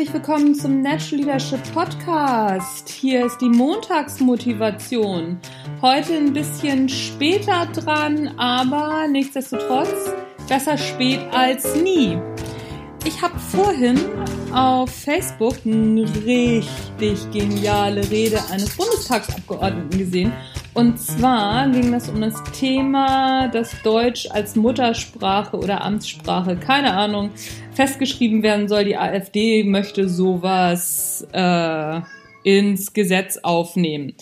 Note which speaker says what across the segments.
Speaker 1: herzlich willkommen zum Natural Leadership Podcast. Hier ist die Montagsmotivation. Heute ein bisschen später dran, aber nichtsdestotrotz besser spät als nie. Ich habe vorhin auf Facebook eine richtig geniale Rede eines Bundestagsabgeordneten gesehen und zwar ging es um das Thema, dass Deutsch als Muttersprache oder Amtssprache, keine Ahnung, festgeschrieben werden soll. Die AfD möchte sowas äh, ins Gesetz aufnehmen.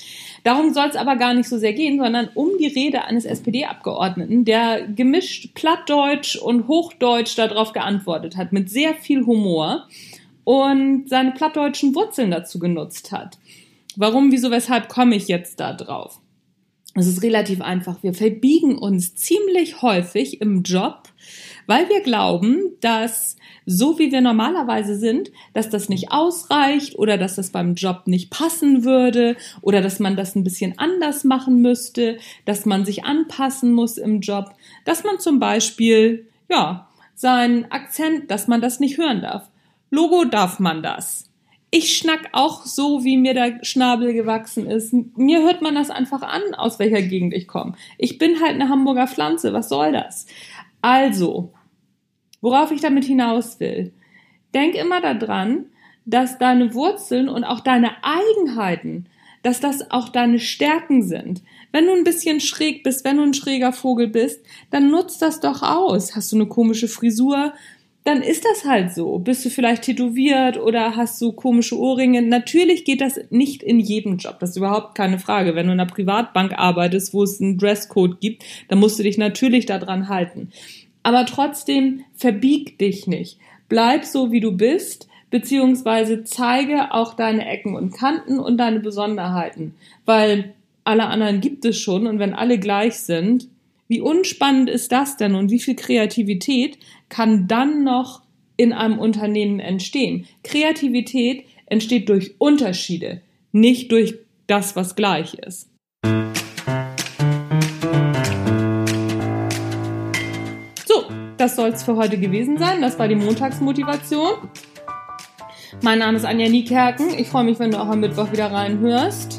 Speaker 1: Darum soll es aber gar nicht so sehr gehen, sondern um die Rede eines SPD-Abgeordneten, der gemischt Plattdeutsch und Hochdeutsch darauf geantwortet hat, mit sehr viel Humor und seine plattdeutschen Wurzeln dazu genutzt hat. Warum, wieso, weshalb komme ich jetzt da drauf? Es ist relativ einfach. Wir verbiegen uns ziemlich häufig im Job, weil wir glauben, dass so wie wir normalerweise sind, dass das nicht ausreicht oder dass das beim Job nicht passen würde oder dass man das ein bisschen anders machen müsste, dass man sich anpassen muss im Job, dass man zum Beispiel, ja, seinen Akzent, dass man das nicht hören darf. Logo darf man das ich schnack auch so, wie mir der Schnabel gewachsen ist. Mir hört man das einfach an, aus welcher Gegend ich komme. Ich bin halt eine Hamburger Pflanze, was soll das? Also, worauf ich damit hinaus will. Denk immer daran, dass deine Wurzeln und auch deine Eigenheiten, dass das auch deine Stärken sind. Wenn du ein bisschen schräg bist, wenn du ein schräger Vogel bist, dann nutzt das doch aus. Hast du eine komische Frisur? Dann ist das halt so. Bist du vielleicht tätowiert oder hast du komische Ohrringe? Natürlich geht das nicht in jedem Job. Das ist überhaupt keine Frage. Wenn du in einer Privatbank arbeitest, wo es einen Dresscode gibt, dann musst du dich natürlich daran halten. Aber trotzdem verbieg dich nicht. Bleib so, wie du bist, beziehungsweise zeige auch deine Ecken und Kanten und deine Besonderheiten. Weil alle anderen gibt es schon und wenn alle gleich sind, wie unspannend ist das denn und wie viel Kreativität kann dann noch in einem Unternehmen entstehen? Kreativität entsteht durch Unterschiede, nicht durch das, was gleich ist. So, das soll es für heute gewesen sein. Das war die Montagsmotivation. Mein Name ist Anja Niekerken. Ich freue mich, wenn du auch am Mittwoch wieder reinhörst.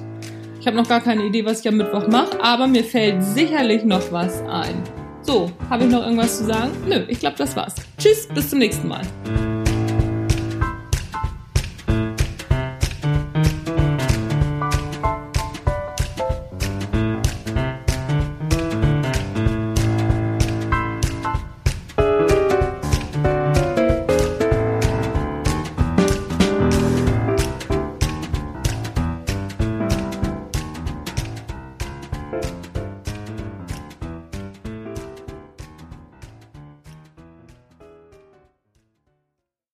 Speaker 1: Ich habe noch gar keine Idee, was ich am Mittwoch mache, aber mir fällt sicherlich noch was ein. So, habe ich noch irgendwas zu sagen? Nö, ich glaube, das war's. Tschüss, bis zum nächsten Mal.